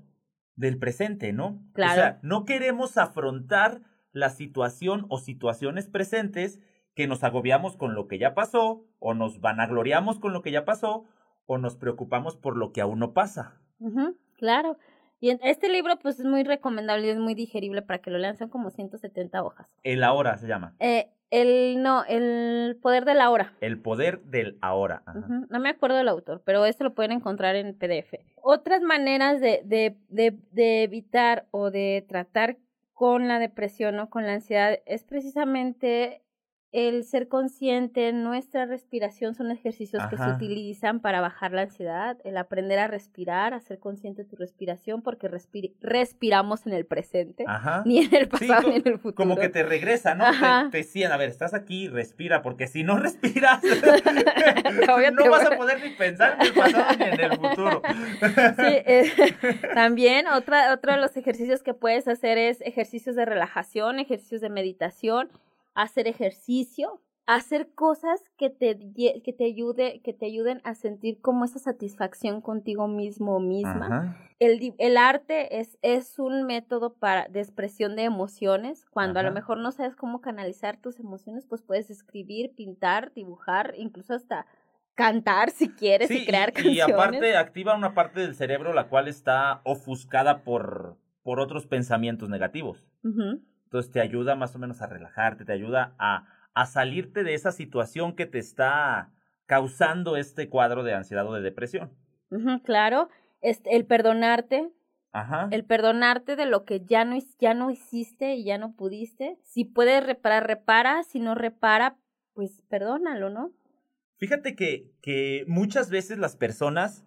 del presente, ¿no? Claro. O sea, no queremos afrontar la situación o situaciones presentes que nos agobiamos con lo que ya pasó, o nos vanagloriamos con lo que ya pasó, o nos preocupamos por lo que aún no pasa. claro. Y este libro, pues, es muy recomendable y es muy digerible para que lo lean. Son como 170 hojas. El ahora se llama. Eh, El, no, el poder de la hora. El poder del ahora. No me acuerdo del autor, pero esto lo pueden encontrar en PDF. Otras maneras de, de, de, de evitar o de tratar con la depresión o con la ansiedad es precisamente el ser consciente, nuestra respiración son ejercicios que se utilizan para bajar la ansiedad, el aprender a respirar, a ser consciente de tu respiración, porque respiramos en el presente, ni en el pasado ni en el futuro. Como que te regresa, ¿no? Te, decían, a ver, estás aquí, respira, porque si no respiras, no vas a poder ni pensar en el pasado ni en el futuro. sí, eh, también otra, otro de los ejercicios que puedes hacer es ejercicios de relajación, ejercicios de meditación, hacer ejercicio, hacer cosas que te, que te, ayude, que te ayuden a sentir como esa satisfacción contigo mismo o misma. El, el, arte es, es un método para, de expresión de emociones. Cuando a lo mejor no sabes cómo canalizar tus emociones, pues puedes escribir, pintar, dibujar, incluso hasta cantar si quieres y crear canciones. Y aparte activa una parte del cerebro la cual está ofuscada por, por otros pensamientos negativos. Entonces te ayuda más o menos a relajarte, te ayuda a, a salirte de esa situación que te está causando este cuadro de ansiedad o de depresión. claro, este, el perdonarte, Ajá. El perdonarte de lo que ya no, ya no hiciste y ya no pudiste. Si puedes reparar, repara. Si no repara, pues perdónalo, ¿no? Fíjate que, que muchas veces las personas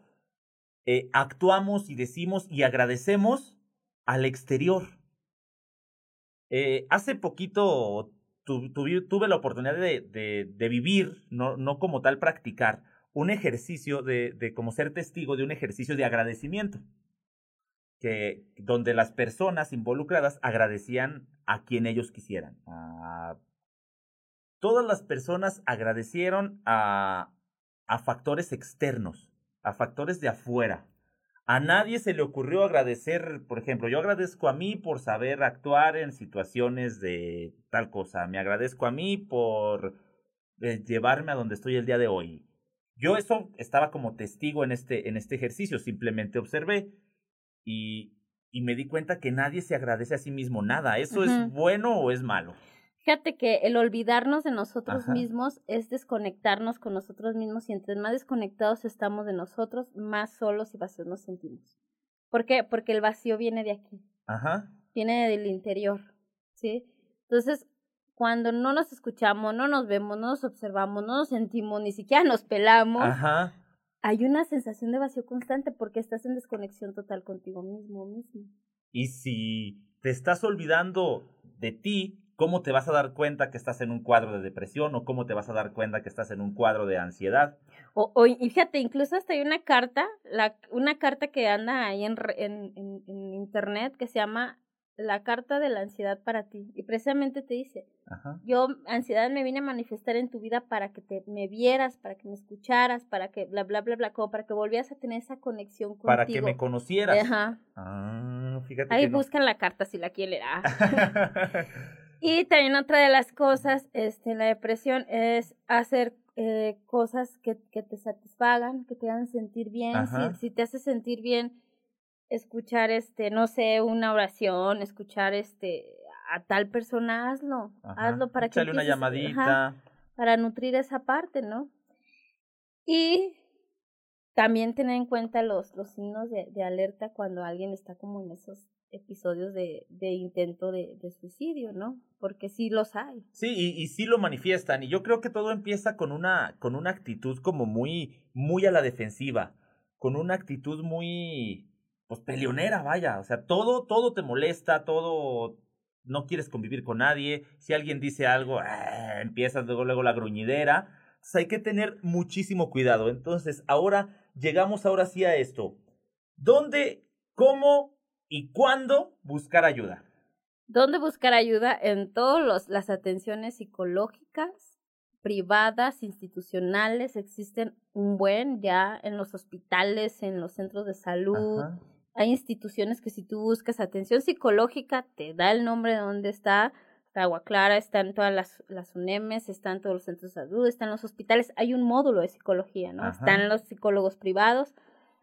eh, actuamos y decimos y agradecemos al exterior. Eh, hace poquito tuve la oportunidad de, vivir, no, como tal practicar, un ejercicio de, como ser testigo de un ejercicio de agradecimiento, que, donde las personas involucradas agradecían a quien ellos quisieran. todas las personas agradecieron a factores externos, a factores de afuera. A nadie se le ocurrió agradecer, por ejemplo, yo agradezco a mí por saber actuar en situaciones de tal cosa, me agradezco a mí por eh, llevarme a donde estoy el día de hoy. Yo eso estaba como testigo en este, en este ejercicio, simplemente observé y, y me di cuenta que nadie se agradece a sí mismo nada. ¿Eso es bueno o es malo? Fíjate que el olvidarnos de nosotros mismos es desconectarnos con nosotros mismos y entre más desconectados estamos de nosotros, más solos y vacíos nos sentimos. ¿Por qué? Porque el vacío viene de aquí. Ajá. Viene del interior, ¿sí? Entonces, cuando no nos escuchamos, no nos vemos, no nos observamos, no nos sentimos, ni siquiera nos pelamos, Ajá. hay una sensación de vacío constante porque estás en desconexión total contigo mismo mismo. Y si te estás olvidando de ti, ¿Cómo te vas a dar cuenta que estás en un cuadro de depresión o cómo te vas a dar cuenta que estás en un cuadro de ansiedad? O, o y fíjate, incluso hasta hay una carta, la, una carta que anda ahí en, en, en, internet que se llama la carta de la ansiedad para ti. Y precisamente te dice, yo ansiedad me vine a manifestar en tu vida para que te me vieras, para que me escucharas, para que bla, bla, bla, bla, como para que volvieras a tener esa conexión contigo. Para que me conocieras. Ajá. Ah, fíjate Ahí buscan la carta si la quieren. Ah. Y también otra de las cosas, este, la depresión es hacer eh, cosas que, que, te satisfagan, que te hagan sentir bien. Si, si, te hace sentir bien, escuchar, este, no sé, una oración, escuchar, este, a tal persona, hazlo, hazlo para que... una llamadita. para nutrir esa parte, ¿no? Y también tener en cuenta los, los signos de, de alerta cuando alguien está como en esos episodios de, de intento de, de, suicidio, ¿no? Porque sí los hay. Sí, y, y, sí lo manifiestan. Y yo creo que todo empieza con una, con una actitud como muy, muy a la defensiva, con una actitud muy, pues, peleonera, vaya. O sea, todo, todo te molesta, todo, no quieres convivir con nadie. Si alguien dice algo, ¡ah! empiezas luego, luego la gruñidera. Entonces hay que tener muchísimo cuidado. Entonces, ahora llegamos ahora sí a esto. ¿Dónde, cómo ¿Y cuándo buscar ayuda? ¿Dónde buscar ayuda? En todas las atenciones psicológicas, privadas, institucionales, existen un buen ya en los hospitales, en los centros de salud. Hay instituciones que si tú buscas atención psicológica, te da el nombre de dónde está. Está Agua Clara, están todas las, las UNEMES, están todos los centros de salud, están los hospitales. Hay un módulo de psicología, ¿no? Están los psicólogos privados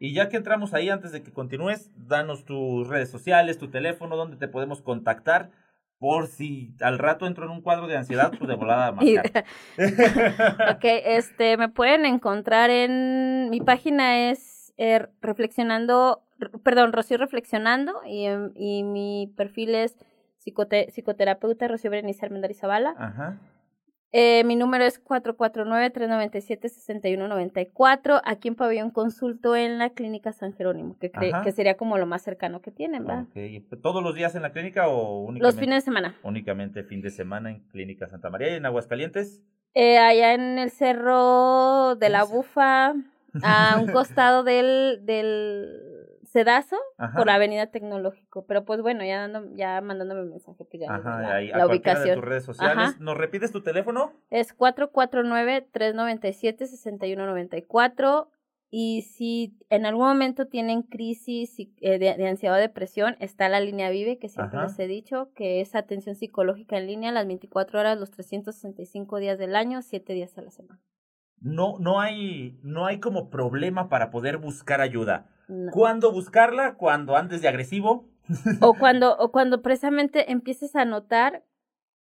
y ya que entramos ahí, antes de que continúes, danos tus redes sociales, tu teléfono, donde te podemos contactar por si al rato entro en un cuadro de ansiedad, pues de volada a ok, este, me pueden encontrar en mi página es eh, reflexionando, perdón, Rocío Reflexionando y, y mi perfil es psicote- psicoterapeuta Rocío Berenice Armendariz Zavala. Ajá. Eh, mi número es 449-397-6194. Aquí en Pabellón Consulto en la Clínica San Jerónimo, que, que sería como lo más cercano que tienen, ¿va? Ok. ¿Todos los días en la clínica o únicamente? Los fines de semana. Únicamente fin de semana en Clínica Santa María y en Aguascalientes. Eh, allá en el cerro de la ¿Cómo se- Bufa, a un costado del, del Sedazo, Ajá. por la Avenida Tecnológico. Pero pues bueno, ya, dando, ya mandándome mensaje, pues ya Ajá, la, ahí, a la de ubicación. tus redes sociales. Ajá. ¿Nos repites tu teléfono? Es 449-397-6194. Y si en algún momento tienen crisis eh, de, de ansiedad o depresión, está la línea Vive, que siempre Ajá. les he dicho, que es atención psicológica en línea las 24 horas, los 365 días del año, 7 días a la semana. No, no hay, no hay como problema para poder buscar ayuda. No. ¿Cuándo buscarla? Cuando andes de agresivo. O cuando, o cuando precisamente empieces a notar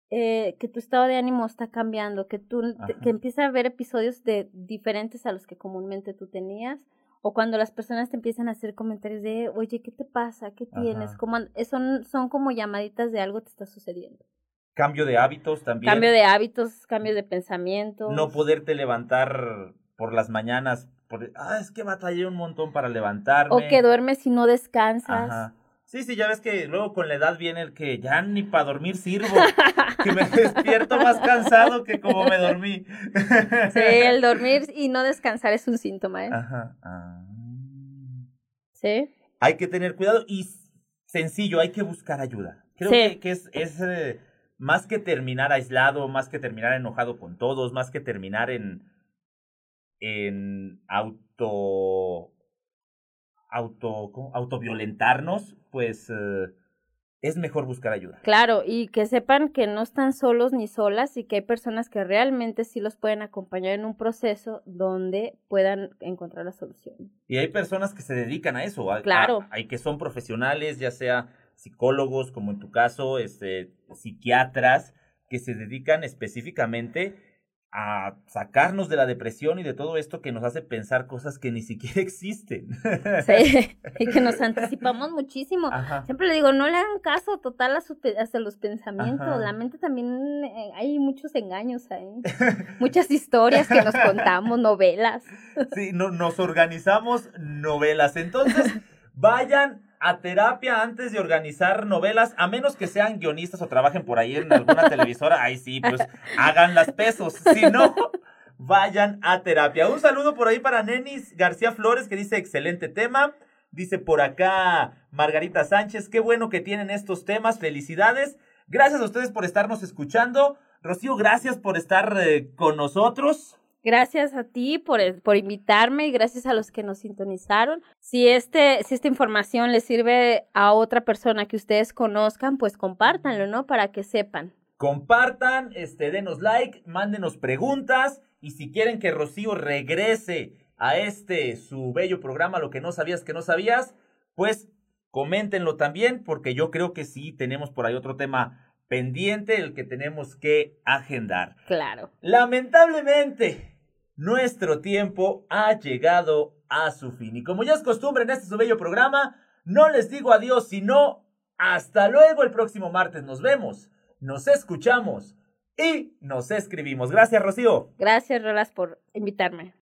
eh, que tu estado de ánimo está cambiando, que tú te- que empiezas a ver episodios de diferentes a los que comúnmente tú tenías, o cuando las personas te empiezan a hacer comentarios de, oye, ¿qué te pasa? ¿Qué tienes? Ajá. ¿Cómo and-?" Eh, son, son como llamaditas de algo te está sucediendo. Cambio de hábitos también. Cambio de hábitos, cambio de pensamientos. No poderte levantar por las mañanas. Por, ah, es que batallé un montón para levantarme. o que duermes y no descansas. Ajá. Sí, sí, ya ves que luego con la edad viene el que ya ni para dormir sirvo. que me despierto más cansado que como me dormí. Sí, el dormir y no descansar es un síntoma, ¿eh? Ajá. Ah. Sí. Hay que tener cuidado y sencillo, hay que buscar ayuda. Creo Sí. que, que es, es eh, más que terminar aislado, más que terminar enojado con todos, más que terminar en, en auto, auto, autoviolentarnos, pues eh, es mejor buscar ayuda. Claro, y que sepan que no están solos ni solas y que hay personas que realmente sí los pueden acompañar en un proceso donde puedan encontrar la solución. Y hay personas que se dedican a eso, a- a- Claro. hay que son profesionales, ya sea psicólogos, como en tu caso, este, psiquiatras, que se dedican específicamente a sacarnos de la depresión y de todo esto que nos hace pensar cosas que ni siquiera existen. Sí, y que nos anticipamos muchísimo. Ajá. Siempre le digo, no le hagan caso total a, pe- hacia los pensamientos. Ajá. La mente también eh, hay muchos engaños ahí. Muchas historias que nos contamos, novelas. Sí, no, nos organizamos novelas. Entonces, vayan a terapia antes de organizar novelas, a menos que sean guionistas o trabajen por ahí en alguna televisora. Ahí sí, pues hagan las pesos. Si no, vayan a terapia. Un saludo por ahí para Nenis García Flores, que dice excelente tema. Dice por acá Margarita Sánchez, qué bueno que tienen estos temas. Felicidades. Gracias a ustedes por estarnos escuchando. Rocío, gracias por estar eh, con nosotros. Gracias a ti por, por invitarme y gracias a los que nos sintonizaron. Si, este, si esta información les sirve a otra persona que ustedes conozcan, pues compártanlo, ¿no? Para que sepan. Compartan, este, denos like, mándenos preguntas y si quieren que Rocío regrese a este su bello programa, lo que no sabías que no sabías, pues coméntenlo también porque yo creo que sí tenemos por ahí otro tema pendiente, el que tenemos que agendar. Claro. Lamentablemente, nuestro tiempo ha llegado a su fin. Y como ya es costumbre en este su bello programa, no les digo adiós, sino hasta luego el próximo martes. Nos vemos, nos escuchamos y nos escribimos. Gracias, Rocío. Gracias, Rolas, por invitarme.